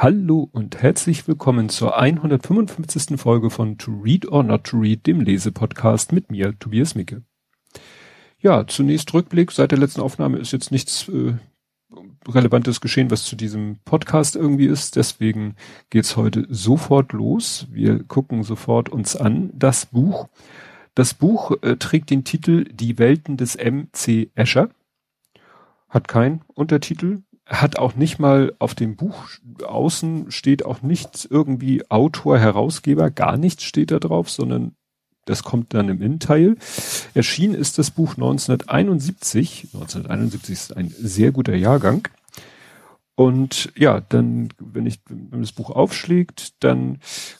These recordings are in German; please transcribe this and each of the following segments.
Hallo und herzlich willkommen zur 155. Folge von To Read or Not to Read, dem Lesepodcast mit mir, Tobias Micke. Ja, zunächst Rückblick. Seit der letzten Aufnahme ist jetzt nichts äh, Relevantes geschehen, was zu diesem Podcast irgendwie ist. Deswegen geht's heute sofort los. Wir gucken sofort uns an das Buch. Das Buch äh, trägt den Titel Die Welten des M.C. Escher. Hat keinen Untertitel, hat auch nicht mal auf dem Buch außen steht auch nichts irgendwie Autor, Herausgeber, gar nichts steht da drauf, sondern das kommt dann im Innenteil. Erschienen ist das Buch 1971. 1971 ist ein sehr guter Jahrgang. Und ja, dann, wenn ich, wenn das Buch aufschlägt, dann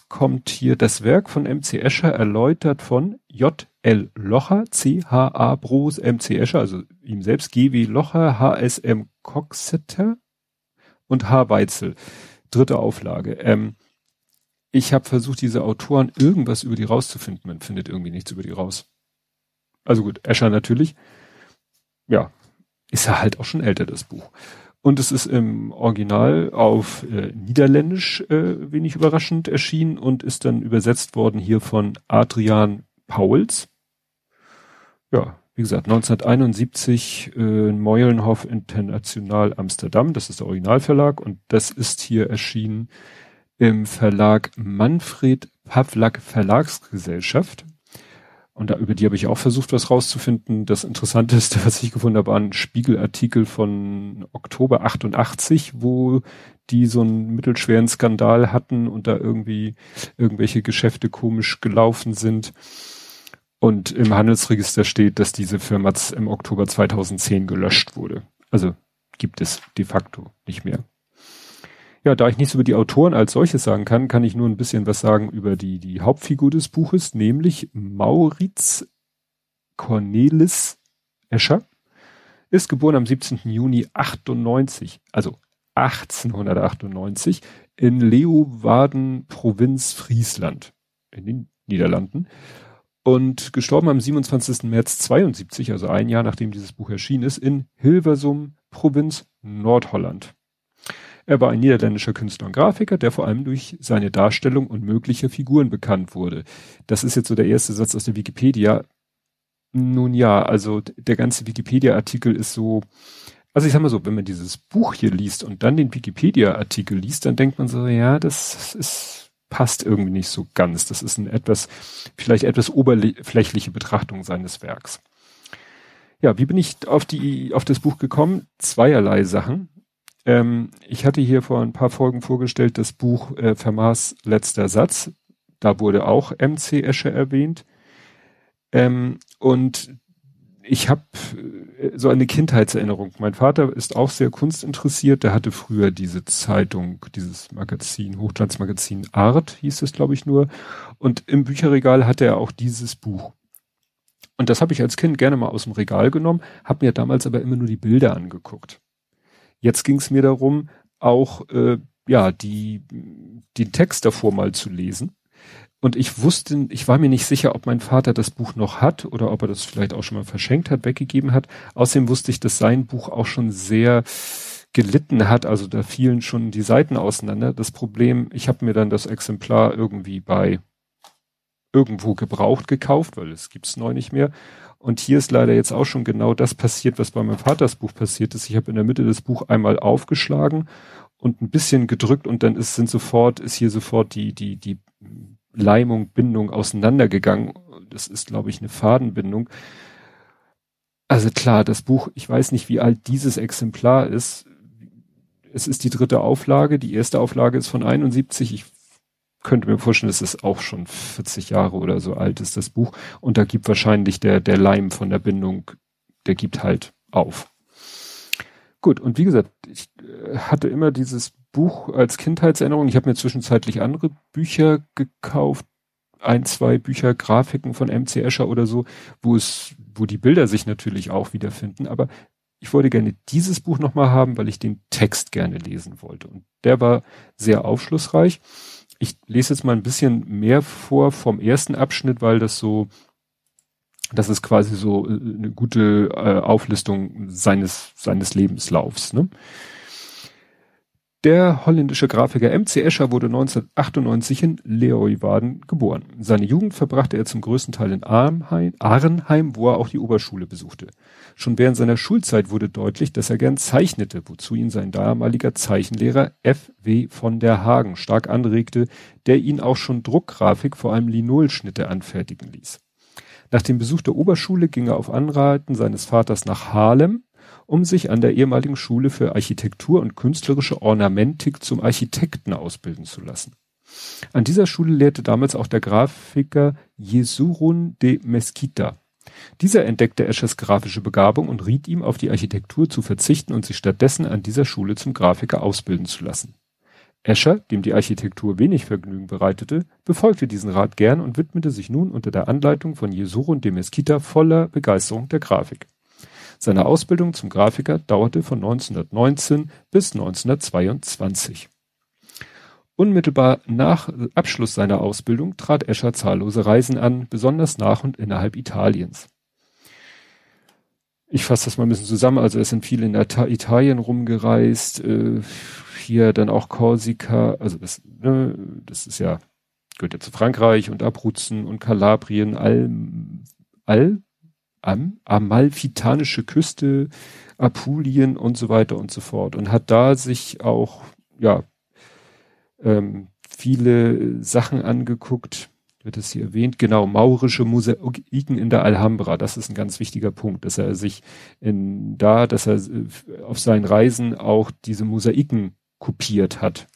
kommt hier das Werk von MC Escher erläutert von J. L. Locher, C. H. A. Bros, MC Escher, also ihm selbst, G. W. Locher, H. Coxeter und H. Weitzel. Dritte Auflage. Ähm, ich habe versucht, diese Autoren irgendwas über die rauszufinden. Man findet irgendwie nichts über die raus. Also gut, Escher natürlich. Ja, ist ja halt auch schon älter, das Buch. Und es ist im Original auf äh, Niederländisch äh, wenig überraschend erschienen und ist dann übersetzt worden hier von Adrian Pauls. Ja, wie gesagt, 1971 äh, Meulenhof International Amsterdam, das ist der Originalverlag und das ist hier erschienen im Verlag Manfred Pavlak Verlagsgesellschaft. Und da, über die habe ich auch versucht, was rauszufinden. Das Interessanteste, was ich gefunden habe, war ein Spiegelartikel von Oktober 88, wo die so einen mittelschweren Skandal hatten und da irgendwie irgendwelche Geschäfte komisch gelaufen sind. Und im Handelsregister steht, dass diese Firma im Oktober 2010 gelöscht wurde. Also gibt es de facto nicht mehr. Ja, da ich nichts über die Autoren als solches sagen kann, kann ich nur ein bisschen was sagen über die, die Hauptfigur des Buches, nämlich Maurits Cornelis Escher. Ist geboren am 17. Juni 98, also 1898 in Leeuwarden, Provinz Friesland in den Niederlanden und gestorben am 27. März 72, also ein Jahr nachdem dieses Buch erschienen ist, in Hilversum, Provinz Nordholland. Er war ein niederländischer Künstler und Grafiker, der vor allem durch seine Darstellung und mögliche Figuren bekannt wurde. Das ist jetzt so der erste Satz aus der Wikipedia. Nun ja, also der ganze Wikipedia-Artikel ist so, also ich sag mal so, wenn man dieses Buch hier liest und dann den Wikipedia-Artikel liest, dann denkt man so, ja, das ist, passt irgendwie nicht so ganz. Das ist ein etwas, vielleicht etwas oberflächliche Betrachtung seines Werks. Ja, wie bin ich auf die, auf das Buch gekommen? Zweierlei Sachen. Ähm, ich hatte hier vor ein paar Folgen vorgestellt das Buch äh, Vermaß letzter Satz. Da wurde auch MC Escher erwähnt. Ähm, und ich habe äh, so eine Kindheitserinnerung. Mein Vater ist auch sehr kunstinteressiert. Der hatte früher diese Zeitung, dieses Magazin, Hochglanzmagazin Art, hieß es, glaube ich, nur. Und im Bücherregal hatte er auch dieses Buch. Und das habe ich als Kind gerne mal aus dem Regal genommen, habe mir damals aber immer nur die Bilder angeguckt. Jetzt ging es mir darum, auch äh, ja die den Text davor mal zu lesen. Und ich wusste, ich war mir nicht sicher, ob mein Vater das Buch noch hat oder ob er das vielleicht auch schon mal verschenkt hat, weggegeben hat. Außerdem wusste ich, dass sein Buch auch schon sehr gelitten hat. Also da fielen schon die Seiten auseinander. Das Problem, ich habe mir dann das Exemplar irgendwie bei irgendwo gebraucht gekauft, weil es gibt's neu nicht mehr. Und hier ist leider jetzt auch schon genau das passiert, was bei meinem Vaters Buch passiert ist. Ich habe in der Mitte des Buch einmal aufgeschlagen und ein bisschen gedrückt und dann ist, sind sofort, ist hier sofort die, die, die Leimung, Bindung auseinandergegangen. Das ist, glaube ich, eine Fadenbindung. Also klar, das Buch, ich weiß nicht, wie alt dieses Exemplar ist. Es ist die dritte Auflage. Die erste Auflage ist von 71. Ich könnte mir vorstellen, es ist auch schon 40 Jahre oder so alt ist das Buch. Und da gibt wahrscheinlich der, der Leim von der Bindung, der gibt halt auf. Gut, und wie gesagt, ich äh, hatte immer dieses Buch als Kindheitserinnerung. Ich habe mir zwischenzeitlich andere Bücher gekauft, ein, zwei Bücher, Grafiken von MC Escher oder so, wo es, wo die Bilder sich natürlich auch wiederfinden. Aber ich wollte gerne dieses Buch nochmal haben, weil ich den Text gerne lesen wollte. Und der war sehr aufschlussreich ich lese jetzt mal ein bisschen mehr vor vom ersten Abschnitt, weil das so, das ist quasi so äh, eine gute äh, Auflistung seines, seines Lebenslaufs. Ne? Der holländische Grafiker M.C. Escher wurde 1998 in Leeuwarden geboren. Seine Jugend verbrachte er zum größten Teil in Arnheim, Arnheim, wo er auch die Oberschule besuchte. Schon während seiner Schulzeit wurde deutlich, dass er gern zeichnete, wozu ihn sein damaliger Zeichenlehrer F. W. von der Hagen stark anregte, der ihn auch schon Druckgrafik, vor allem Linolschnitte anfertigen ließ. Nach dem Besuch der Oberschule ging er auf Anraten seines Vaters nach Haarlem, um sich an der ehemaligen Schule für Architektur und künstlerische Ornamentik zum Architekten ausbilden zu lassen. An dieser Schule lehrte damals auch der Grafiker Jesurun de Mesquita. Dieser entdeckte Eschers grafische Begabung und riet ihm, auf die Architektur zu verzichten und sich stattdessen an dieser Schule zum Grafiker ausbilden zu lassen. Escher, dem die Architektur wenig Vergnügen bereitete, befolgte diesen Rat gern und widmete sich nun unter der Anleitung von Jesurun de Mesquita voller Begeisterung der Grafik. Seine Ausbildung zum Grafiker dauerte von 1919 bis 1922. Unmittelbar nach Abschluss seiner Ausbildung trat Escher zahllose Reisen an, besonders nach und innerhalb Italiens. Ich fasse das mal ein bisschen zusammen. Also es sind viele in Italien rumgereist, äh, hier dann auch Korsika, also das, ne, das ist ja, gehört ja zu Frankreich und Abruzzen und Kalabrien, all, all am amalfitanische Küste, Apulien und so weiter und so fort. Und hat da sich auch ja ähm, viele Sachen angeguckt, wird es hier erwähnt, genau, maurische Mosaiken in der Alhambra, das ist ein ganz wichtiger Punkt, dass er sich in da, dass er äh, auf seinen Reisen auch diese Mosaiken kopiert hat.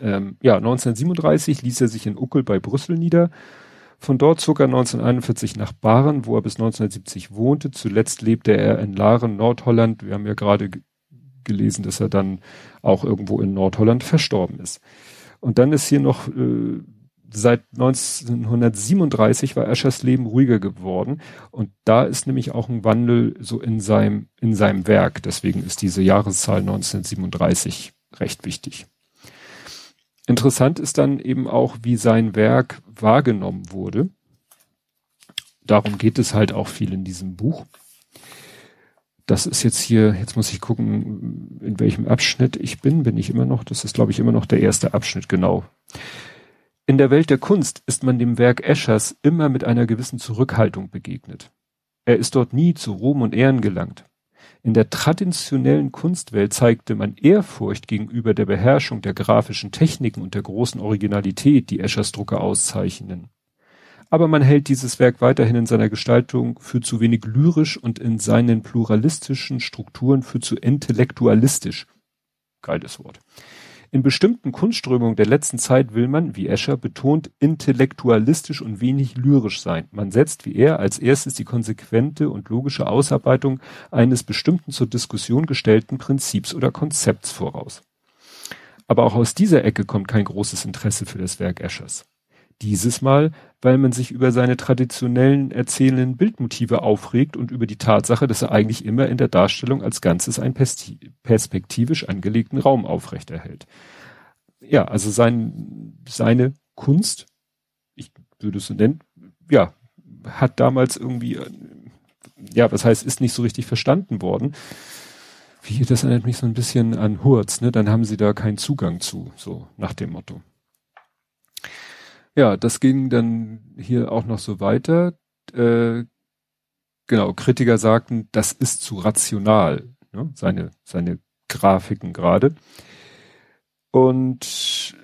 Ähm, ja, 1937 ließ er sich in Uckel bei Brüssel nieder von dort zog er 1941 nach Baren, wo er bis 1970 wohnte. Zuletzt lebte er in Laren, Nordholland. Wir haben ja gerade gelesen, dass er dann auch irgendwo in Nordholland verstorben ist. Und dann ist hier noch äh, seit 1937 war Eschers Leben ruhiger geworden und da ist nämlich auch ein Wandel so in seinem in seinem Werk. Deswegen ist diese Jahreszahl 1937 recht wichtig. Interessant ist dann eben auch, wie sein Werk wahrgenommen wurde. Darum geht es halt auch viel in diesem Buch. Das ist jetzt hier, jetzt muss ich gucken, in welchem Abschnitt ich bin. Bin ich immer noch, das ist glaube ich immer noch der erste Abschnitt, genau. In der Welt der Kunst ist man dem Werk Eschers immer mit einer gewissen Zurückhaltung begegnet. Er ist dort nie zu Ruhm und Ehren gelangt. In der traditionellen Kunstwelt zeigte man Ehrfurcht gegenüber der Beherrschung der grafischen Techniken und der großen Originalität, die Eschers Drucke auszeichnen. Aber man hält dieses Werk weiterhin in seiner Gestaltung für zu wenig lyrisch und in seinen pluralistischen Strukturen für zu intellektualistisch. Geiles Wort. In bestimmten Kunstströmungen der letzten Zeit will man, wie Escher betont, intellektualistisch und wenig lyrisch sein. Man setzt, wie er, als erstes die konsequente und logische Ausarbeitung eines bestimmten zur Diskussion gestellten Prinzips oder Konzepts voraus. Aber auch aus dieser Ecke kommt kein großes Interesse für das Werk Eschers. Dieses Mal, weil man sich über seine traditionellen erzählenden Bildmotive aufregt und über die Tatsache, dass er eigentlich immer in der Darstellung als Ganzes einen perspektivisch angelegten Raum aufrechterhält. Ja, also sein, seine Kunst, ich würde es so nennen, ja, hat damals irgendwie, ja, was heißt, ist nicht so richtig verstanden worden. Wie, das erinnert mich so ein bisschen an Hurz, ne? Dann haben sie da keinen Zugang zu, so nach dem Motto. Ja, das ging dann hier auch noch so weiter. Äh, genau, Kritiker sagten, das ist zu rational, ne? seine, seine Grafiken gerade. Und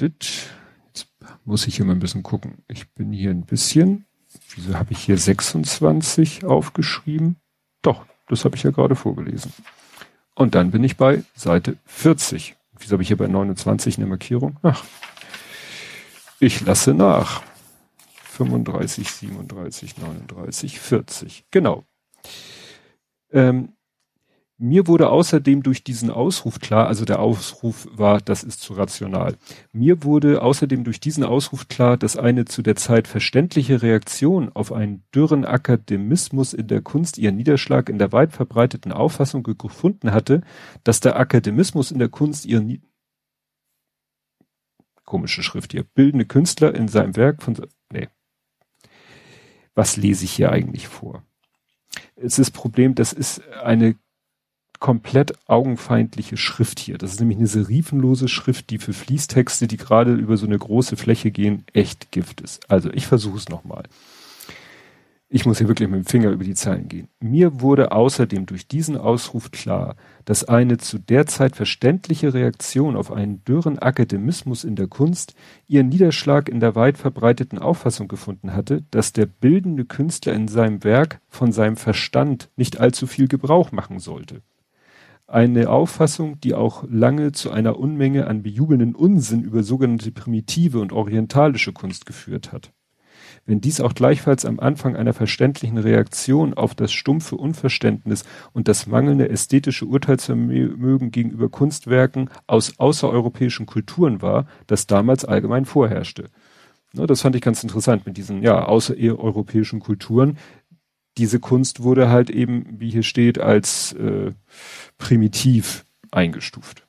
jetzt muss ich hier mal ein bisschen gucken. Ich bin hier ein bisschen, wieso habe ich hier 26 aufgeschrieben? Doch, das habe ich ja gerade vorgelesen. Und dann bin ich bei Seite 40. Wieso habe ich hier bei 29 eine Markierung? Ach, ich lasse nach. 35, 37, 39, 40. Genau. Ähm, mir wurde außerdem durch diesen Ausruf klar, also der Ausruf war, das ist zu rational. Mir wurde außerdem durch diesen Ausruf klar, dass eine zu der Zeit verständliche Reaktion auf einen dürren Akademismus in der Kunst ihren Niederschlag in der weit verbreiteten Auffassung gefunden hatte, dass der Akademismus in der Kunst ihren komische Schrift hier. Bildende Künstler in seinem Werk von, nee. Was lese ich hier eigentlich vor? Es ist Problem, das ist eine komplett augenfeindliche Schrift hier. Das ist nämlich eine serifenlose Schrift, die für Fließtexte, die gerade über so eine große Fläche gehen, echt Gift ist. Also ich versuche es nochmal. Ich muss hier wirklich mit dem Finger über die Zeilen gehen. Mir wurde außerdem durch diesen Ausruf klar, dass eine zu der Zeit verständliche Reaktion auf einen dürren Akademismus in der Kunst ihren Niederschlag in der weit verbreiteten Auffassung gefunden hatte, dass der bildende Künstler in seinem Werk von seinem Verstand nicht allzu viel Gebrauch machen sollte. Eine Auffassung, die auch lange zu einer Unmenge an bejubelnden Unsinn über sogenannte primitive und orientalische Kunst geführt hat. Wenn dies auch gleichfalls am Anfang einer verständlichen Reaktion auf das stumpfe Unverständnis und das mangelnde ästhetische Urteilsvermögen gegenüber Kunstwerken aus außereuropäischen Kulturen war, das damals allgemein vorherrschte. Ne, das fand ich ganz interessant mit diesen, ja, außereuropäischen Kulturen. Diese Kunst wurde halt eben, wie hier steht, als äh, primitiv eingestuft.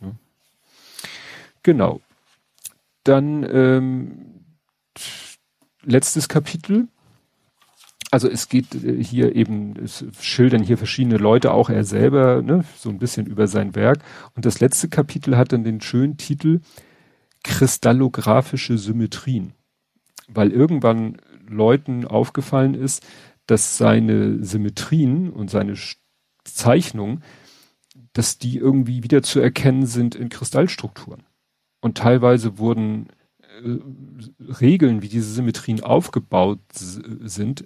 Ne? Genau. Dann ähm, letztes Kapitel. Also es geht äh, hier eben, es schildern hier verschiedene Leute, auch er selber, ne, so ein bisschen über sein Werk. Und das letzte Kapitel hat dann den schönen Titel Kristallographische Symmetrien. Weil irgendwann Leuten aufgefallen ist, dass seine Symmetrien und seine Zeichnungen, dass die irgendwie wieder zu erkennen sind in Kristallstrukturen. Und teilweise wurden äh, Regeln, wie diese Symmetrien aufgebaut sind,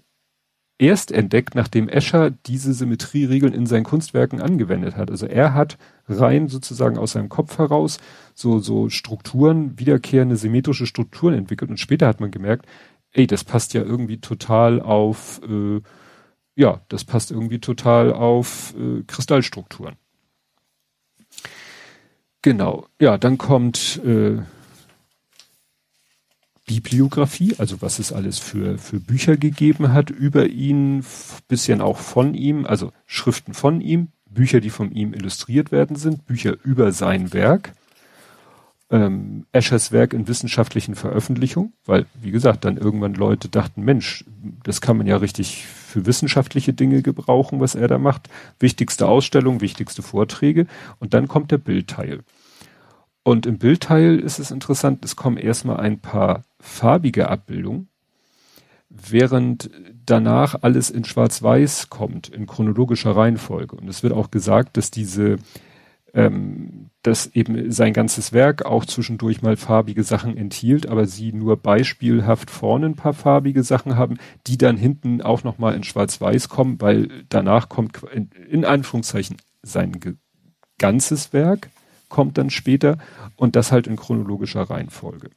erst entdeckt, nachdem Escher diese Symmetrieregeln in seinen Kunstwerken angewendet hat. Also er hat rein sozusagen aus seinem Kopf heraus so, so Strukturen, wiederkehrende symmetrische Strukturen entwickelt und später hat man gemerkt, ey, das passt ja irgendwie total auf, äh, ja, das passt irgendwie total auf äh, Kristallstrukturen. Genau, ja, dann kommt äh, Bibliografie, also was es alles für, für Bücher gegeben hat über ihn, bisschen auch von ihm, also Schriften von ihm, Bücher, die von ihm illustriert werden sind, Bücher über sein Werk, ähm, Eschers Werk in wissenschaftlichen Veröffentlichungen, weil, wie gesagt, dann irgendwann Leute dachten, Mensch, das kann man ja richtig für wissenschaftliche Dinge gebrauchen, was er da macht. Wichtigste Ausstellung, wichtigste Vorträge und dann kommt der Bildteil. Und im Bildteil ist es interessant, es kommen erstmal ein paar farbige Abbildungen, während danach alles in Schwarz-Weiß kommt, in chronologischer Reihenfolge. Und es wird auch gesagt, dass diese, ähm, dass eben sein ganzes Werk auch zwischendurch mal farbige Sachen enthielt, aber sie nur beispielhaft vorne ein paar farbige Sachen haben, die dann hinten auch nochmal in Schwarz-Weiß kommen, weil danach kommt in, in Anführungszeichen sein ganzes Werk kommt dann später und das halt in chronologischer Reihenfolge.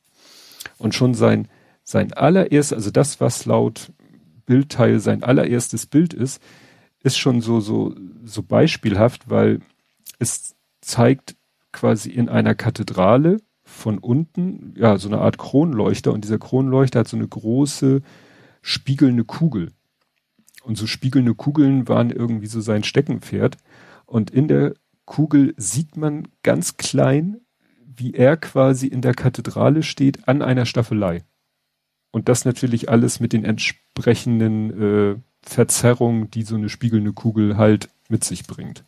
Und schon sein, sein allererstes, also das, was laut Bildteil sein allererstes Bild ist, ist schon so, so, so beispielhaft, weil es zeigt quasi in einer Kathedrale von unten, ja, so eine Art Kronleuchter und dieser Kronleuchter hat so eine große spiegelnde Kugel. Und so spiegelnde Kugeln waren irgendwie so sein Steckenpferd. Und in der Kugel sieht man ganz klein, wie er quasi in der Kathedrale steht an einer Staffelei. Und das natürlich alles mit den entsprechenden äh, Verzerrungen, die so eine spiegelnde Kugel halt mit sich bringt.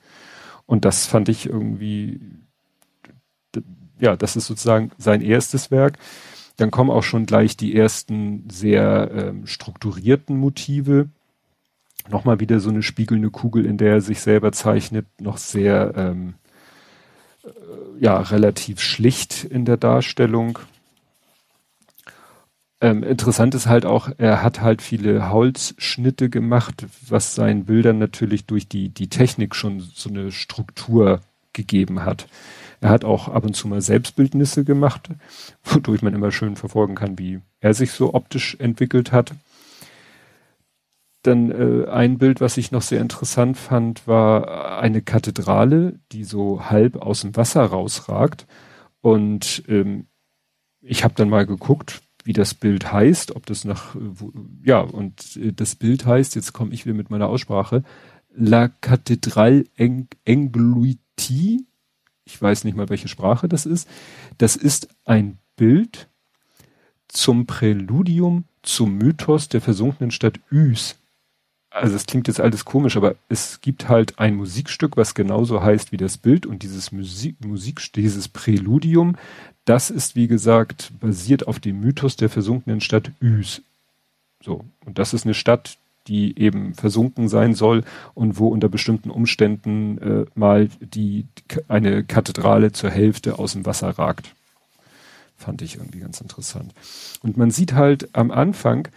Und das fand ich irgendwie, ja, das ist sozusagen sein erstes Werk. Dann kommen auch schon gleich die ersten sehr ähm, strukturierten Motive nochmal wieder so eine spiegelnde Kugel, in der er sich selber zeichnet, noch sehr, ähm, äh, ja, relativ schlicht in der Darstellung. Ähm, interessant ist halt auch, er hat halt viele Holzschnitte gemacht, was seinen Bildern natürlich durch die, die Technik schon so eine Struktur gegeben hat. Er hat auch ab und zu mal Selbstbildnisse gemacht, wodurch man immer schön verfolgen kann, wie er sich so optisch entwickelt hat. Dann äh, ein Bild, was ich noch sehr interessant fand, war eine Kathedrale, die so halb aus dem Wasser rausragt. Und ähm, ich habe dann mal geguckt, wie das Bild heißt, ob das nach, wo, ja, und äh, das Bild heißt, jetzt komme ich wieder mit meiner Aussprache, La Cathédrale Engluiti. Ich weiß nicht mal, welche Sprache das ist. Das ist ein Bild zum Präludium zum Mythos der versunkenen Stadt Üs also es klingt jetzt alles komisch, aber es gibt halt ein Musikstück, was genauso heißt wie das Bild und dieses Musik, Musik dieses Präludium, das ist wie gesagt basiert auf dem Mythos der versunkenen Stadt Üs. So. Und das ist eine Stadt, die eben versunken sein soll und wo unter bestimmten Umständen äh, mal die eine Kathedrale zur Hälfte aus dem Wasser ragt. Fand ich irgendwie ganz interessant. Und man sieht halt am Anfang,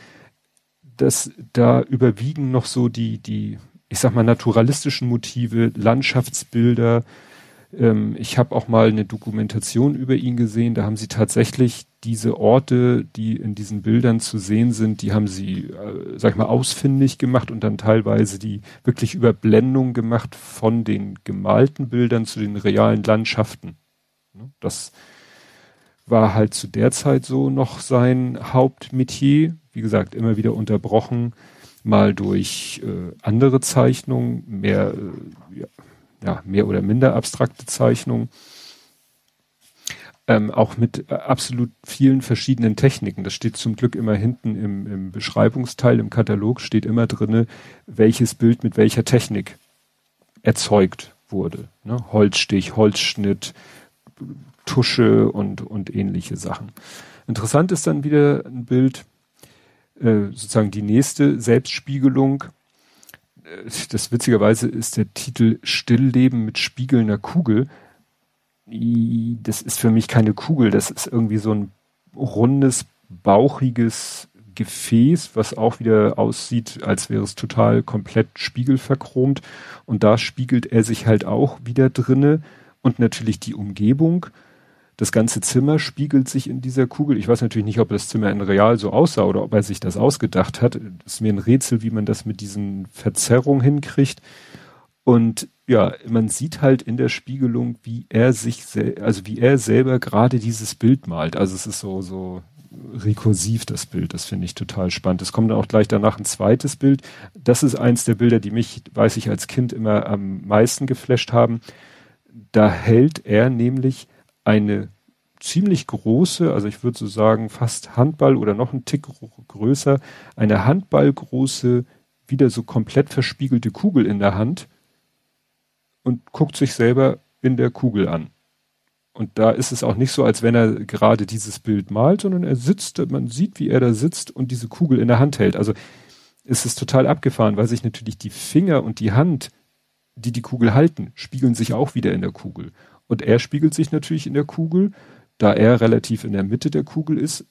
dass da überwiegen noch so die, die, ich sag mal, naturalistischen Motive, Landschaftsbilder. Ähm, ich habe auch mal eine Dokumentation über ihn gesehen, da haben sie tatsächlich diese Orte, die in diesen Bildern zu sehen sind, die haben sie, äh, sag ich mal, ausfindig gemacht und dann teilweise die wirklich Überblendung gemacht von den gemalten Bildern zu den realen Landschaften. Ne, das war halt zu der Zeit so noch sein Hauptmetier wie gesagt, immer wieder unterbrochen, mal durch äh, andere Zeichnungen, mehr, äh, ja, mehr oder minder abstrakte Zeichnungen. Ähm, auch mit äh, absolut vielen verschiedenen Techniken. Das steht zum Glück immer hinten im, im Beschreibungsteil, im Katalog steht immer drinne, welches Bild mit welcher Technik erzeugt wurde. Ne? Holzstich, Holzschnitt, Tusche und, und ähnliche Sachen. Interessant ist dann wieder ein Bild, äh, sozusagen die nächste Selbstspiegelung. Äh, das witzigerweise ist der Titel Stillleben mit spiegelnder Kugel. Das ist für mich keine Kugel, das ist irgendwie so ein rundes, bauchiges Gefäß, was auch wieder aussieht, als wäre es total komplett spiegelverchromt. Und da spiegelt er sich halt auch wieder drinne und natürlich die Umgebung. Das ganze Zimmer spiegelt sich in dieser Kugel. Ich weiß natürlich nicht, ob das Zimmer in real so aussah oder ob er sich das ausgedacht hat. Das ist mir ein Rätsel, wie man das mit diesen Verzerrungen hinkriegt. Und ja, man sieht halt in der Spiegelung, wie er sich, also wie er selber gerade dieses Bild malt. Also es ist so, so rekursiv, das Bild. Das finde ich total spannend. Es kommt dann auch gleich danach ein zweites Bild. Das ist eins der Bilder, die mich, weiß ich, als Kind immer am meisten geflasht haben. Da hält er nämlich eine ziemlich große, also ich würde so sagen fast Handball oder noch ein Tick größer, eine handballgroße, wieder so komplett verspiegelte Kugel in der Hand und guckt sich selber in der Kugel an. Und da ist es auch nicht so, als wenn er gerade dieses Bild malt, sondern er sitzt, man sieht, wie er da sitzt und diese Kugel in der Hand hält. Also ist es total abgefahren, weil sich natürlich die Finger und die Hand, die die Kugel halten, spiegeln sich auch wieder in der Kugel. Und er spiegelt sich natürlich in der Kugel, da er relativ in der Mitte der Kugel ist,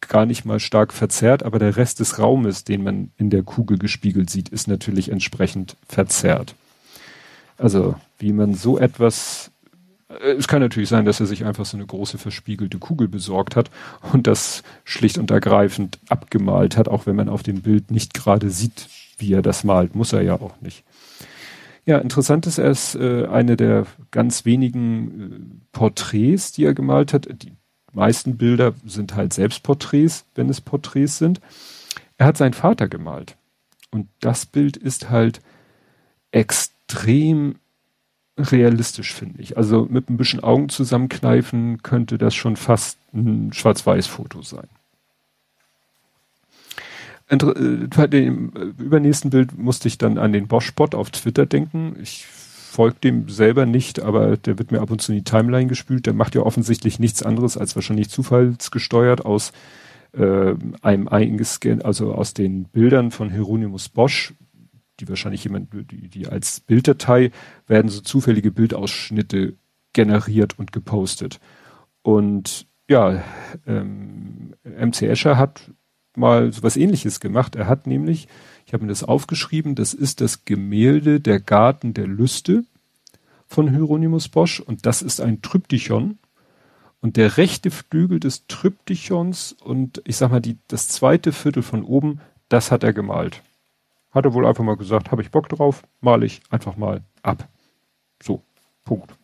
gar nicht mal stark verzerrt, aber der Rest des Raumes, den man in der Kugel gespiegelt sieht, ist natürlich entsprechend verzerrt. Also, wie man so etwas, äh, es kann natürlich sein, dass er sich einfach so eine große verspiegelte Kugel besorgt hat und das schlicht und ergreifend abgemalt hat, auch wenn man auf dem Bild nicht gerade sieht, wie er das malt, muss er ja auch nicht. Ja, interessant ist, er ist äh, eine der ganz wenigen äh, Porträts, die er gemalt hat. Die meisten Bilder sind halt Selbstporträts, wenn es Porträts sind. Er hat seinen Vater gemalt. Und das Bild ist halt extrem realistisch, finde ich. Also mit ein bisschen Augen zusammenkneifen könnte das schon fast ein Schwarz-Weiß-Foto sein. Äh, bei dem äh, übernächsten Bild musste ich dann an den Bosch-Bot auf Twitter denken. Ich folge dem selber nicht, aber der wird mir ab und zu in die Timeline gespült. Der macht ja offensichtlich nichts anderes als wahrscheinlich zufallsgesteuert aus äh, einem eingescannt, also aus den Bildern von Hieronymus Bosch, die wahrscheinlich jemand, die, die als Bilddatei werden so zufällige Bildausschnitte generiert und gepostet. Und ja, ähm, MC Escher hat mal so was ähnliches gemacht. Er hat nämlich, ich habe mir das aufgeschrieben, das ist das Gemälde Der Garten der Lüste von Hieronymus Bosch und das ist ein Tryptychon. Und der rechte Flügel des Tryptychons und ich sag mal, die, das zweite Viertel von oben, das hat er gemalt. Hat er wohl einfach mal gesagt, habe ich Bock drauf, male ich einfach mal ab. So, Punkt.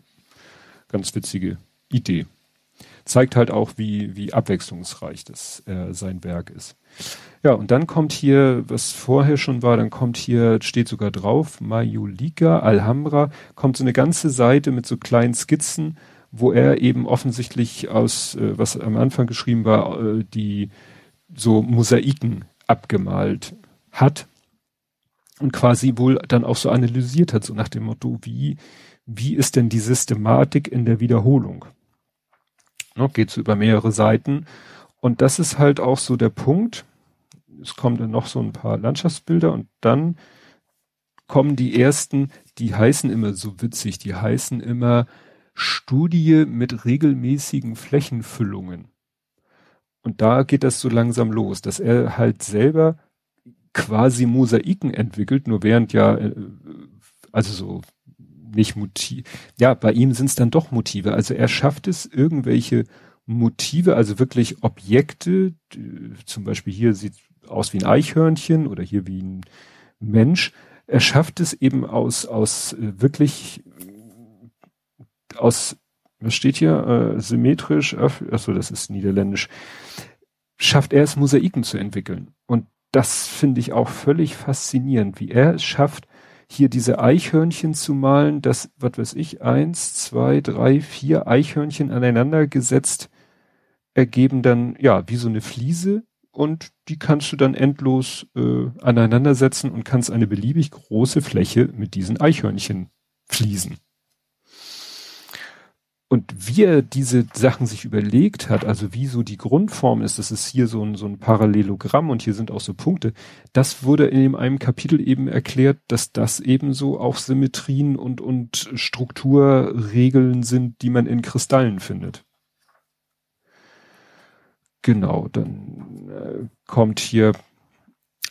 Ganz witzige Idee zeigt halt auch, wie, wie abwechslungsreich das äh, sein Werk ist. Ja, und dann kommt hier, was vorher schon war, dann kommt hier, steht sogar drauf, Mayulika, Alhambra, kommt so eine ganze Seite mit so kleinen Skizzen, wo er eben offensichtlich aus, äh, was am Anfang geschrieben war, äh, die so Mosaiken abgemalt hat. und quasi wohl dann auch so analysiert hat, so nach dem Motto, wie, wie ist denn die Systematik in der Wiederholung? Ne, geht so über mehrere Seiten. Und das ist halt auch so der Punkt. Es kommen dann noch so ein paar Landschaftsbilder und dann kommen die ersten, die heißen immer so witzig, die heißen immer Studie mit regelmäßigen Flächenfüllungen. Und da geht das so langsam los, dass er halt selber quasi Mosaiken entwickelt, nur während ja, äh, also so nicht Motiv, ja, bei ihm sind es dann doch Motive. Also er schafft es, irgendwelche Motive, also wirklich Objekte, zum Beispiel hier sieht aus wie ein Eichhörnchen oder hier wie ein Mensch. Er schafft es eben aus, aus äh, wirklich, aus, was steht hier, äh, symmetrisch, achso, das ist niederländisch, schafft er es, Mosaiken zu entwickeln. Und das finde ich auch völlig faszinierend, wie er es schafft, hier diese Eichhörnchen zu malen, das, was weiß ich, eins, zwei, drei, vier Eichhörnchen aneinander gesetzt ergeben dann, ja, wie so eine Fliese und die kannst du dann endlos äh, aneinandersetzen und kannst eine beliebig große Fläche mit diesen Eichhörnchen fließen. Und wie er diese Sachen sich überlegt hat, also wie so die Grundform ist, das ist hier so ein, so ein Parallelogramm und hier sind auch so Punkte, das wurde in einem Kapitel eben erklärt, dass das eben so auch Symmetrien und, und Strukturregeln sind, die man in Kristallen findet. Genau, dann äh, kommt hier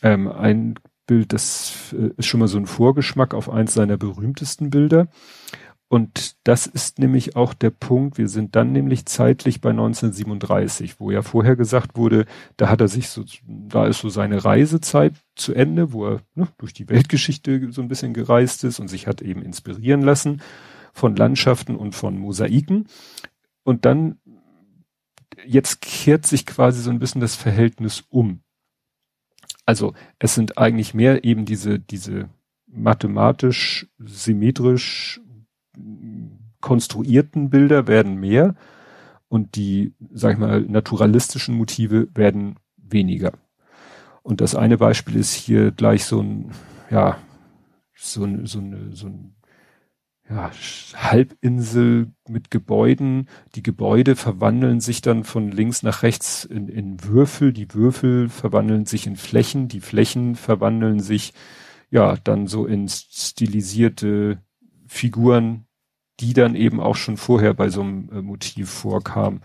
ähm, ein Bild, das äh, ist schon mal so ein Vorgeschmack auf eins seiner berühmtesten Bilder. Und das ist nämlich auch der Punkt, wir sind dann nämlich zeitlich bei 1937, wo ja vorher gesagt wurde, da hat er sich so, da ist so seine Reisezeit zu Ende, wo er ne, durch die Weltgeschichte so ein bisschen gereist ist und sich hat eben inspirieren lassen von Landschaften und von Mosaiken. Und dann, jetzt kehrt sich quasi so ein bisschen das Verhältnis um. Also es sind eigentlich mehr eben diese, diese mathematisch, symmetrisch konstruierten Bilder werden mehr und die, sag ich mal, naturalistischen Motive werden weniger. Und das eine Beispiel ist hier gleich so ein, ja, so, ein, so, eine, so ein ja, Halbinsel mit Gebäuden. Die Gebäude verwandeln sich dann von links nach rechts in, in Würfel. Die Würfel verwandeln sich in Flächen. Die Flächen verwandeln sich ja dann so in stilisierte Figuren, die dann eben auch schon vorher bei so einem äh, Motiv vorkam.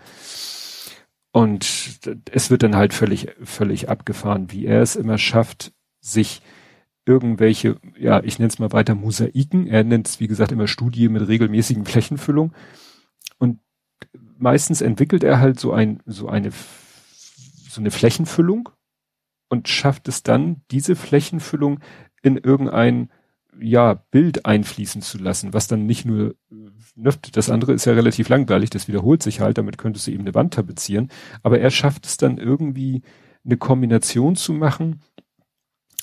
Und es wird dann halt völlig, völlig abgefahren, wie er es immer schafft, sich irgendwelche, ja, ich nenne es mal weiter Mosaiken. Er nennt es, wie gesagt, immer Studie mit regelmäßigen Flächenfüllung. Und meistens entwickelt er halt so ein, so eine, so eine Flächenfüllung und schafft es dann, diese Flächenfüllung in irgendein ja, Bild einfließen zu lassen, was dann nicht nur, ne, das andere ist ja relativ langweilig, das wiederholt sich halt, damit könntest du eben eine Wand tapezieren, aber er schafft es dann irgendwie eine Kombination zu machen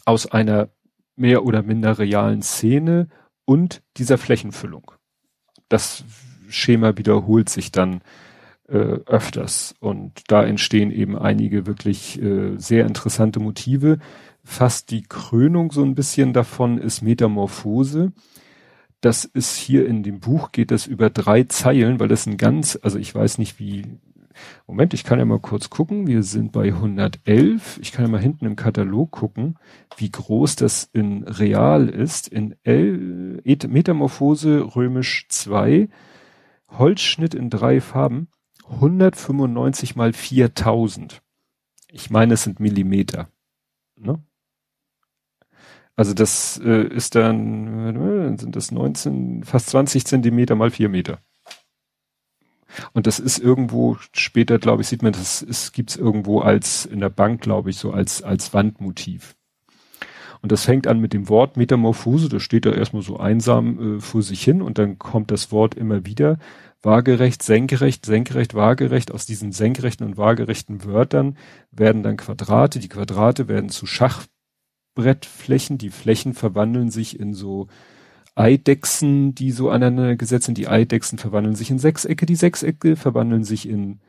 aus einer mehr oder minder realen Szene und dieser Flächenfüllung. Das Schema wiederholt sich dann äh, öfters und da entstehen eben einige wirklich äh, sehr interessante Motive, fast die Krönung so ein bisschen davon ist Metamorphose. Das ist hier in dem Buch geht das über drei Zeilen, weil das ein ganz, also ich weiß nicht wie, Moment, ich kann ja mal kurz gucken. Wir sind bei 111. Ich kann ja mal hinten im Katalog gucken, wie groß das in Real ist. In L, Metamorphose römisch 2, Holzschnitt in drei Farben, 195 mal 4000. Ich meine, es sind Millimeter. Ne? Also das äh, ist dann, sind das 19, fast 20 Zentimeter mal 4 Meter. Und das ist irgendwo, später glaube ich, sieht man, das ist, gibt's irgendwo als, in der Bank, glaube ich, so als, als Wandmotiv. Und das fängt an mit dem Wort Metamorphose, das steht da erstmal so einsam äh, vor sich hin und dann kommt das Wort immer wieder. Waagerecht, senkrecht, senkrecht, waagerecht. Aus diesen senkrechten und waagerechten Wörtern werden dann Quadrate. Die Quadrate werden zu Schach, Brettflächen. Die Flächen verwandeln sich in so Eidechsen, die so aneinander gesetzt sind. Die Eidechsen verwandeln sich in Sechsecke. Die Sechsecke verwandeln sich in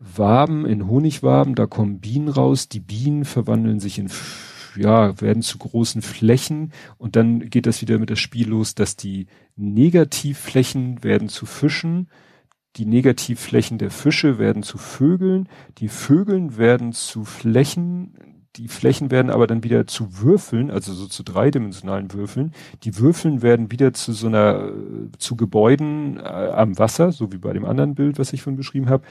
Waben, in Honigwaben. Da kommen Bienen raus. Die Bienen verwandeln sich in ja, werden zu großen Flächen und dann geht das wieder mit das Spiel los, dass die Negativflächen werden zu Fischen, die Negativflächen der Fische werden zu Vögeln, die Vögeln werden zu Flächen, die Flächen werden aber dann wieder zu Würfeln, also so zu dreidimensionalen Würfeln. Die Würfeln werden wieder zu so einer, zu Gebäuden äh, am Wasser, so wie bei dem anderen Bild, was ich von beschrieben habe.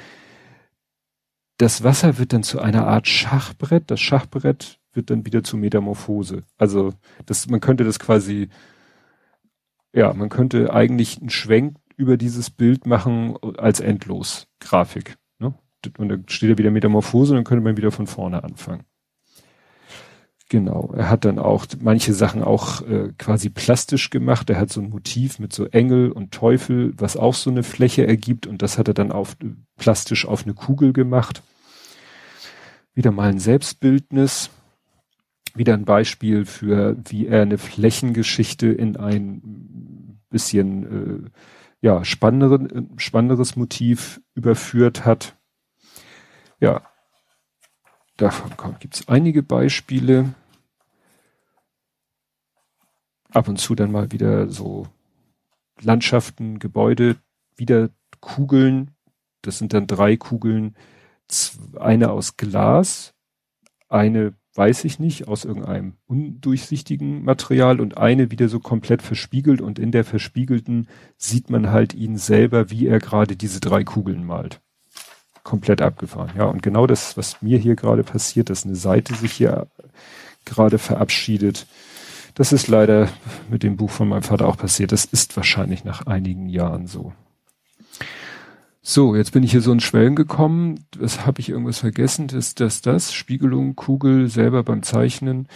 Das Wasser wird dann zu einer Art Schachbrett. Das Schachbrett wird dann wieder zu Metamorphose. Also das, man könnte das quasi, ja, man könnte eigentlich einen Schwenk über dieses Bild machen als Endlos-Grafik. Ne? Und dann steht da wieder Metamorphose und dann könnte man wieder von vorne anfangen. Genau, er hat dann auch manche Sachen auch äh, quasi plastisch gemacht. Er hat so ein Motiv mit so Engel und Teufel, was auch so eine Fläche ergibt und das hat er dann auf, plastisch auf eine Kugel gemacht. Wieder mal ein Selbstbildnis. Wieder ein Beispiel für, wie er eine Flächengeschichte in ein bisschen äh, ja, spannendere, spannenderes Motiv überführt hat. Ja, davon gibt es einige Beispiele. Ab und zu dann mal wieder so Landschaften, Gebäude, wieder Kugeln. Das sind dann drei Kugeln, eine aus Glas, eine weiß ich nicht, aus irgendeinem undurchsichtigen Material und eine wieder so komplett verspiegelt und in der verspiegelten sieht man halt ihn selber, wie er gerade diese drei Kugeln malt. Komplett abgefahren, ja. Und genau das, was mir hier gerade passiert, dass eine Seite sich hier gerade verabschiedet, das ist leider mit dem Buch von meinem Vater auch passiert. Das ist wahrscheinlich nach einigen Jahren so. So, jetzt bin ich hier so in Schwellen gekommen. Was habe ich irgendwas vergessen? Ist das das? Spiegelung, Kugel, selber beim Zeichnen.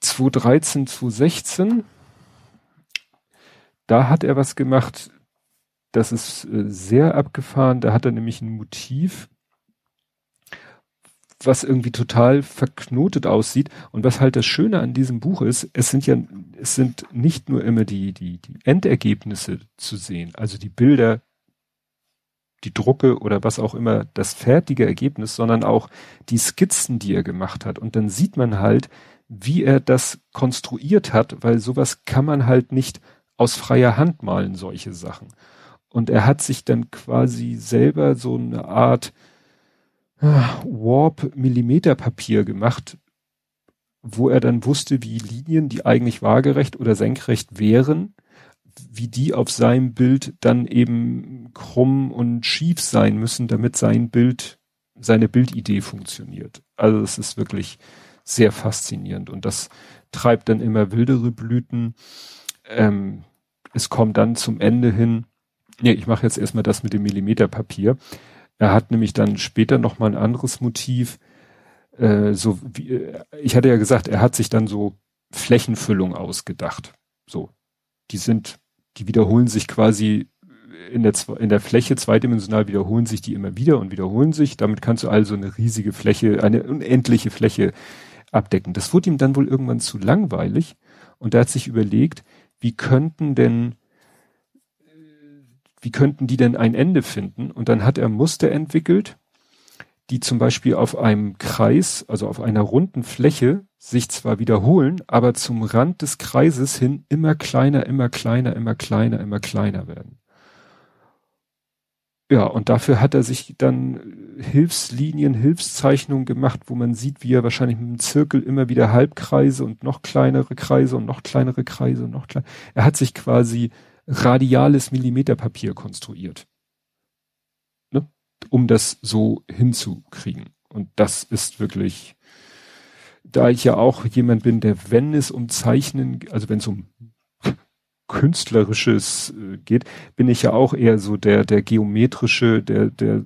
2013, 2016. Da hat er was gemacht. Das ist äh, sehr abgefahren. Da hat er nämlich ein Motiv, was irgendwie total verknotet aussieht. Und was halt das Schöne an diesem Buch ist, es sind ja, es sind nicht nur immer die, die, die Endergebnisse zu sehen, also die Bilder die Drucke oder was auch immer das fertige Ergebnis, sondern auch die Skizzen, die er gemacht hat. Und dann sieht man halt, wie er das konstruiert hat, weil sowas kann man halt nicht aus freier Hand malen, solche Sachen. Und er hat sich dann quasi selber so eine Art ah, Warp Millimeterpapier gemacht, wo er dann wusste, wie Linien, die eigentlich waagerecht oder senkrecht wären, wie die auf seinem Bild dann eben krumm und schief sein müssen, damit sein Bild, seine Bildidee funktioniert. Also es ist wirklich sehr faszinierend und das treibt dann immer wildere Blüten. Ähm, es kommt dann zum Ende hin, nee, ich mache jetzt erstmal das mit dem Millimeterpapier. Er hat nämlich dann später noch mal ein anderes Motiv, äh, so wie, äh, ich hatte ja gesagt, er hat sich dann so Flächenfüllung ausgedacht. So, die sind die wiederholen sich quasi in der, in der Fläche zweidimensional wiederholen sich die immer wieder und wiederholen sich. Damit kannst du also eine riesige Fläche, eine unendliche Fläche abdecken. Das wurde ihm dann wohl irgendwann zu langweilig und er hat sich überlegt, wie könnten denn, wie könnten die denn ein Ende finden? Und dann hat er Muster entwickelt, die zum Beispiel auf einem Kreis, also auf einer runden Fläche, sich zwar wiederholen, aber zum Rand des Kreises hin immer kleiner, immer kleiner, immer kleiner, immer kleiner werden. Ja, und dafür hat er sich dann Hilfslinien, Hilfszeichnungen gemacht, wo man sieht, wie er wahrscheinlich mit einem Zirkel immer wieder Halbkreise und noch kleinere Kreise und noch kleinere Kreise und noch kleiner. Er hat sich quasi radiales Millimeterpapier konstruiert um das so hinzukriegen. Und das ist wirklich, da ich ja auch jemand bin, der, wenn es um Zeichnen, also wenn es um künstlerisches äh, geht, bin ich ja auch eher so der, der geometrische, der, der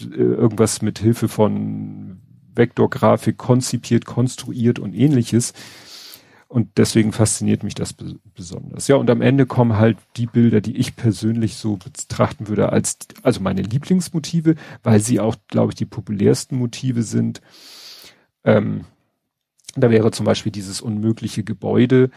äh, irgendwas mit Hilfe von Vektorgrafik konzipiert, konstruiert und ähnliches. Und deswegen fasziniert mich das besonders. Ja, und am Ende kommen halt die Bilder, die ich persönlich so betrachten würde als, also meine Lieblingsmotive, weil sie auch, glaube ich, die populärsten Motive sind. Ähm, da wäre zum Beispiel dieses unmögliche Gebäude,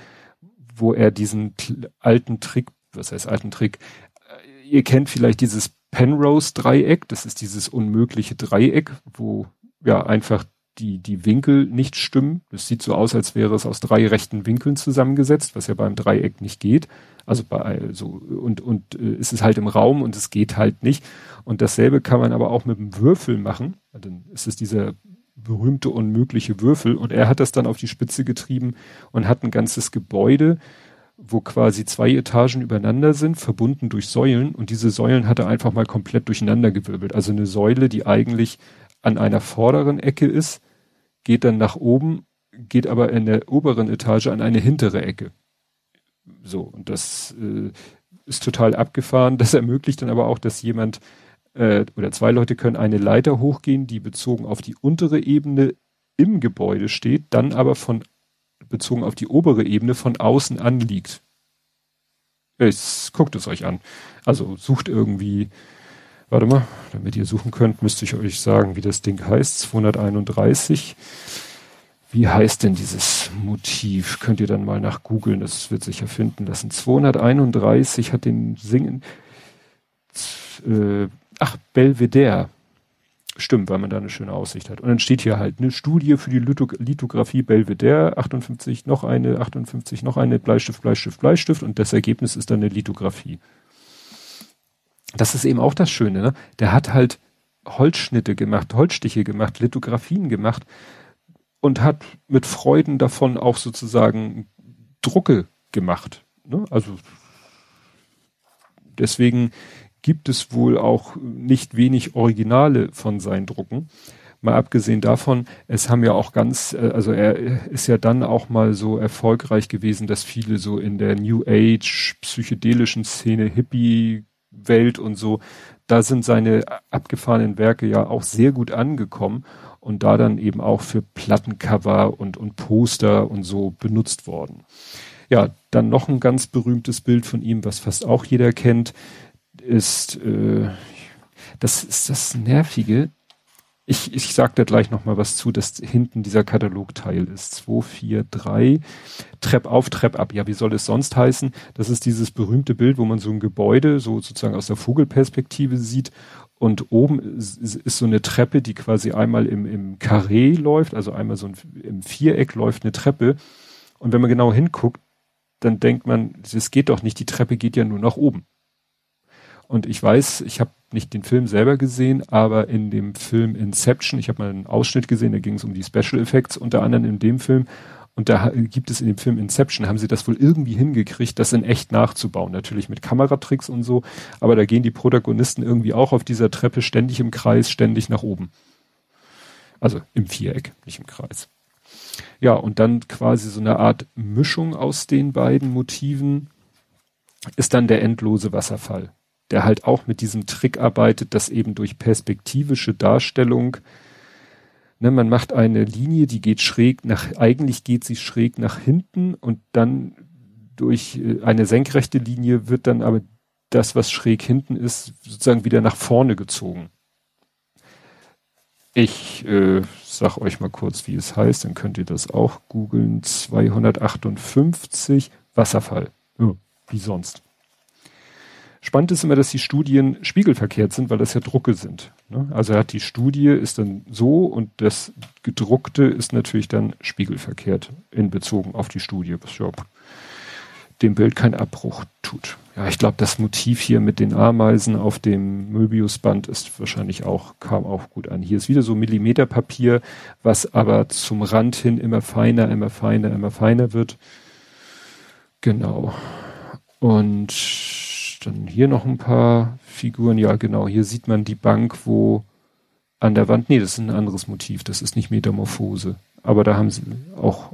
wo er diesen alten Trick, was heißt alten Trick, äh, ihr kennt vielleicht dieses Penrose Dreieck, das ist dieses unmögliche Dreieck, wo ja einfach die, die Winkel nicht stimmen. Es sieht so aus, als wäre es aus drei rechten Winkeln zusammengesetzt, was ja beim Dreieck nicht geht. Also bei so und und äh, es ist halt im Raum und es geht halt nicht. Und dasselbe kann man aber auch mit einem Würfel machen. Dann ist es dieser berühmte unmögliche Würfel und er hat das dann auf die Spitze getrieben und hat ein ganzes Gebäude, wo quasi zwei Etagen übereinander sind, verbunden durch Säulen und diese Säulen hat er einfach mal komplett durcheinander gewirbelt. Also eine Säule, die eigentlich an einer vorderen Ecke ist, geht dann nach oben, geht aber in der oberen Etage an eine hintere Ecke. So, und das äh, ist total abgefahren. Das ermöglicht dann aber auch, dass jemand äh, oder zwei Leute können eine Leiter hochgehen, die bezogen auf die untere Ebene im Gebäude steht, dann aber von bezogen auf die obere Ebene von außen anliegt. Es, guckt es euch an. Also sucht irgendwie, warte mal, damit ihr suchen könnt, müsste ich euch sagen, wie das Ding heißt. 231. Wie heißt denn dieses Motiv? Könnt ihr dann mal nach googeln, das wird sich ja finden lassen. 231 hat den Singen, äh, ach, Belvedere. Stimmt, weil man da eine schöne Aussicht hat. Und dann steht hier halt eine Studie für die Lithografie Belvedere, 58, noch eine, 58, noch eine, Bleistift, Bleistift, Bleistift und das Ergebnis ist dann eine Lithografie. Das ist eben auch das Schöne, ne? Der hat halt Holzschnitte gemacht, Holzstiche gemacht, Lithografien gemacht und hat mit Freuden davon auch sozusagen Drucke gemacht. Ne? Also deswegen gibt es wohl auch nicht wenig Originale von seinen Drucken. Mal abgesehen davon, es haben ja auch ganz, äh, also er ist ja dann auch mal so erfolgreich gewesen, dass viele so in der New Age psychedelischen Szene, Hippie-Welt und so, da sind seine abgefahrenen Werke ja auch sehr gut angekommen und da dann eben auch für Plattencover und, und Poster und so benutzt worden. Ja, dann noch ein ganz berühmtes Bild von ihm, was fast auch jeder kennt ist, äh, das ist das Nervige. Ich, ich sag da gleich noch mal was zu, dass hinten dieser Katalogteil ist. 2, 4, 3, Trepp auf, Trepp ab. Ja, wie soll es sonst heißen? Das ist dieses berühmte Bild, wo man so ein Gebäude so sozusagen aus der Vogelperspektive sieht und oben ist, ist so eine Treppe, die quasi einmal im, im Karree läuft, also einmal so ein, im Viereck läuft eine Treppe. Und wenn man genau hinguckt, dann denkt man, es geht doch nicht, die Treppe geht ja nur nach oben. Und ich weiß, ich habe nicht den Film selber gesehen, aber in dem Film Inception, ich habe mal einen Ausschnitt gesehen, da ging es um die Special Effects, unter anderem in dem Film. Und da gibt es in dem Film Inception, haben sie das wohl irgendwie hingekriegt, das in echt nachzubauen. Natürlich mit Kameratricks und so, aber da gehen die Protagonisten irgendwie auch auf dieser Treppe ständig im Kreis, ständig nach oben. Also im Viereck, nicht im Kreis. Ja, und dann quasi so eine Art Mischung aus den beiden Motiven ist dann der endlose Wasserfall der halt auch mit diesem Trick arbeitet, dass eben durch perspektivische Darstellung, ne, man macht eine Linie, die geht schräg nach, eigentlich geht sie schräg nach hinten und dann durch äh, eine senkrechte Linie wird dann aber das, was schräg hinten ist, sozusagen wieder nach vorne gezogen. Ich äh, sag euch mal kurz, wie es heißt, dann könnt ihr das auch googeln. 258 Wasserfall. Ja, wie sonst. Spannend ist immer, dass die Studien spiegelverkehrt sind, weil das ja Drucke sind. Ne? Also er hat die Studie ist dann so und das gedruckte ist natürlich dann spiegelverkehrt in Bezogen auf die Studie, was ja dem Bild keinen Abbruch tut. Ja, ich glaube, das Motiv hier mit den Ameisen auf dem Möbiusband ist wahrscheinlich auch, kam auch gut an. Hier ist wieder so Millimeterpapier, was aber zum Rand hin immer feiner, immer feiner, immer feiner wird. Genau. Und dann hier noch ein paar Figuren. Ja, genau. Hier sieht man die Bank, wo an der Wand, nee, das ist ein anderes Motiv. Das ist nicht Metamorphose. Aber da haben sie auch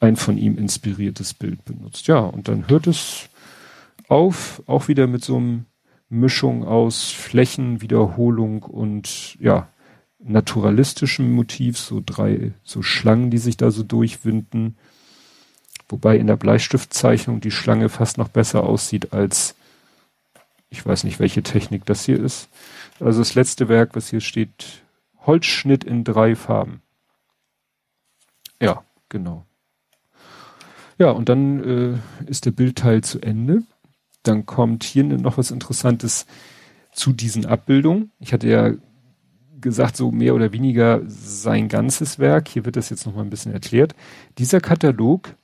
ein von ihm inspiriertes Bild benutzt. Ja, und dann hört es auf, auch wieder mit so einem Mischung aus Flächenwiederholung und ja, naturalistischem Motiv, so drei, so Schlangen, die sich da so durchwinden. Wobei in der Bleistiftzeichnung die Schlange fast noch besser aussieht als, ich weiß nicht, welche Technik das hier ist. Also das letzte Werk, was hier steht, Holzschnitt in drei Farben. Ja, genau. Ja, und dann äh, ist der Bildteil zu Ende. Dann kommt hier noch was Interessantes zu diesen Abbildungen. Ich hatte ja gesagt, so mehr oder weniger sein ganzes Werk. Hier wird das jetzt nochmal ein bisschen erklärt. Dieser Katalog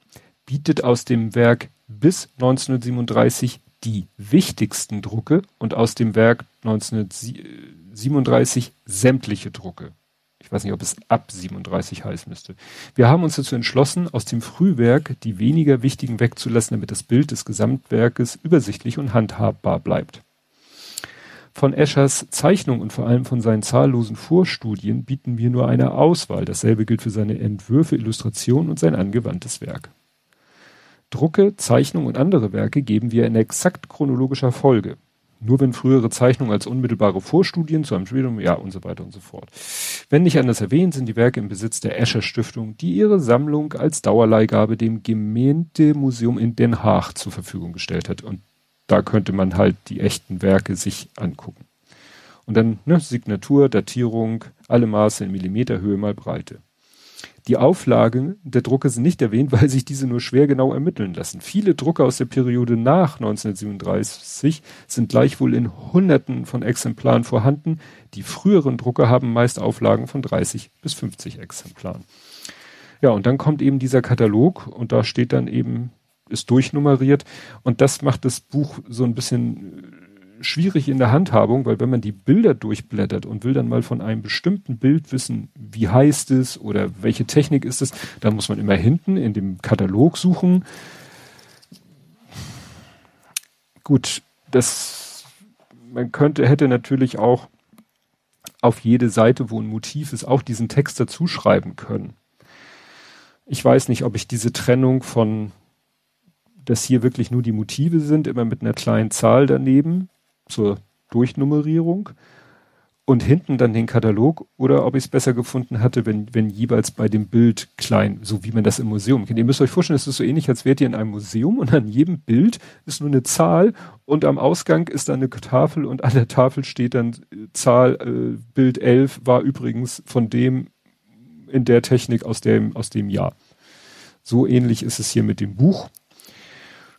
bietet aus dem Werk bis 1937 die wichtigsten Drucke und aus dem Werk 1937 sämtliche Drucke. Ich weiß nicht, ob es ab 37 heißen müsste. Wir haben uns dazu entschlossen, aus dem Frühwerk die weniger wichtigen wegzulassen, damit das Bild des Gesamtwerkes übersichtlich und handhabbar bleibt. Von Eschers Zeichnung und vor allem von seinen zahllosen Vorstudien bieten wir nur eine Auswahl. Dasselbe gilt für seine Entwürfe, Illustrationen und sein angewandtes Werk. Drucke, Zeichnungen und andere Werke geben wir in exakt chronologischer Folge. Nur wenn frühere Zeichnungen als unmittelbare Vorstudien zu einem Studium, ja und so weiter und so fort. Wenn nicht anders erwähnt, sind die Werke im Besitz der Escher Stiftung, die ihre Sammlung als Dauerleihgabe dem Gemeindemuseum in Den Haag zur Verfügung gestellt hat. Und da könnte man halt die echten Werke sich angucken. Und dann ne, Signatur, Datierung, alle Maße in Millimeterhöhe mal Breite. Die Auflagen der Drucke sind nicht erwähnt, weil sich diese nur schwer genau ermitteln lassen. Viele Drucke aus der Periode nach 1937 sind gleichwohl in Hunderten von Exemplaren vorhanden. Die früheren Drucke haben meist Auflagen von 30 bis 50 Exemplaren. Ja, und dann kommt eben dieser Katalog und da steht dann eben ist durchnummeriert und das macht das Buch so ein bisschen schwierig in der Handhabung, weil wenn man die Bilder durchblättert und will dann mal von einem bestimmten Bild wissen, wie heißt es oder welche Technik ist es, dann muss man immer hinten in dem Katalog suchen. Gut, das man könnte hätte natürlich auch auf jede Seite, wo ein Motiv ist, auch diesen Text dazu schreiben können. Ich weiß nicht, ob ich diese Trennung von dass hier wirklich nur die Motive sind, immer mit einer kleinen Zahl daneben zur Durchnummerierung und hinten dann den Katalog oder ob ich es besser gefunden hatte, wenn, wenn jeweils bei dem Bild klein, so wie man das im Museum kennt. Ihr müsst euch vorstellen, es ist so ähnlich, als wärt ihr in einem Museum und an jedem Bild ist nur eine Zahl und am Ausgang ist dann eine Tafel und an der Tafel steht dann äh, Zahl, äh, Bild 11 war übrigens von dem in der Technik aus dem, aus dem Jahr. So ähnlich ist es hier mit dem Buch.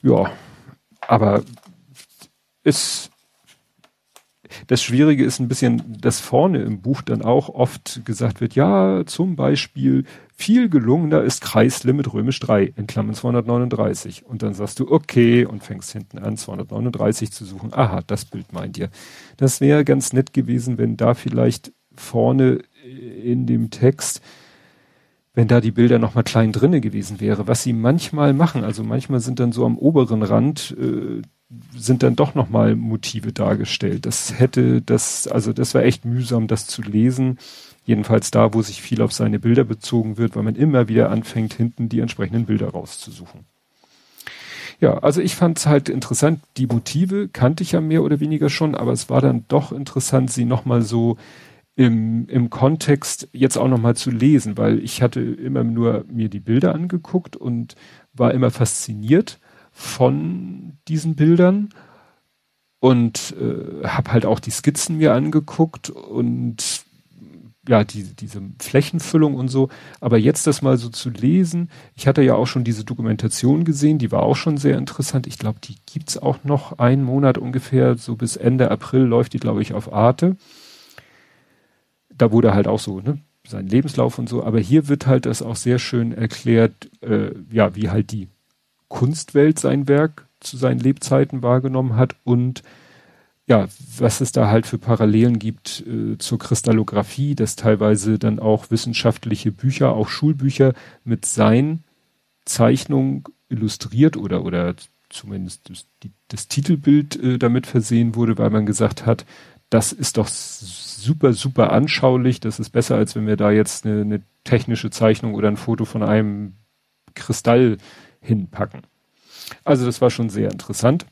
Ja, aber ist das Schwierige ist ein bisschen, dass vorne im Buch dann auch oft gesagt wird, ja, zum Beispiel viel gelungener ist Kreislimit römisch 3 in Klammern 239. Und dann sagst du, okay, und fängst hinten an, 239 zu suchen. Aha, das Bild meint ihr. Das wäre ganz nett gewesen, wenn da vielleicht vorne in dem Text wenn da die Bilder noch mal klein drinne gewesen wäre, was sie manchmal machen. Also manchmal sind dann so am oberen Rand äh, sind dann doch noch mal Motive dargestellt. Das hätte das, also das war echt mühsam, das zu lesen. Jedenfalls da, wo sich viel auf seine Bilder bezogen wird, weil man immer wieder anfängt, hinten die entsprechenden Bilder rauszusuchen. Ja, also ich fand es halt interessant. Die Motive kannte ich ja mehr oder weniger schon, aber es war dann doch interessant, sie noch mal so im, im Kontext jetzt auch nochmal zu lesen, weil ich hatte immer nur mir die Bilder angeguckt und war immer fasziniert von diesen Bildern und äh, habe halt auch die Skizzen mir angeguckt und ja, die, diese Flächenfüllung und so. Aber jetzt das mal so zu lesen, ich hatte ja auch schon diese Dokumentation gesehen, die war auch schon sehr interessant. Ich glaube, die gibt's auch noch einen Monat ungefähr, so bis Ende April läuft die, glaube ich, auf Arte da wurde halt auch so, ne, sein Lebenslauf und so, aber hier wird halt das auch sehr schön erklärt, äh, ja, wie halt die Kunstwelt sein Werk zu seinen Lebzeiten wahrgenommen hat und ja, was es da halt für Parallelen gibt äh, zur Kristallographie, dass teilweise dann auch wissenschaftliche Bücher, auch Schulbücher mit seinen Zeichnungen illustriert oder oder zumindest das, die, das Titelbild äh, damit versehen wurde, weil man gesagt hat, das ist doch super, super anschaulich. Das ist besser, als wenn wir da jetzt eine, eine technische Zeichnung oder ein Foto von einem Kristall hinpacken. Also das war schon sehr interessant.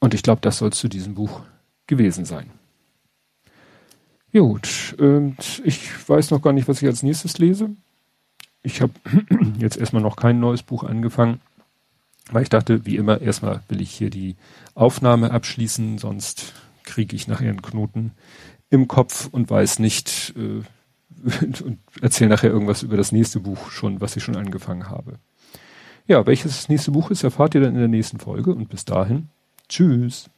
Und ich glaube, das soll zu diesem Buch gewesen sein. Gut, und ich weiß noch gar nicht, was ich als nächstes lese. Ich habe jetzt erstmal noch kein neues Buch angefangen, weil ich dachte, wie immer, erstmal will ich hier die Aufnahme abschließen, sonst kriege ich nachher einen Knoten im Kopf und weiß nicht äh, und erzähle nachher irgendwas über das nächste Buch schon, was ich schon angefangen habe. Ja, welches das nächste Buch ist, erfahrt ihr dann in der nächsten Folge und bis dahin, tschüss.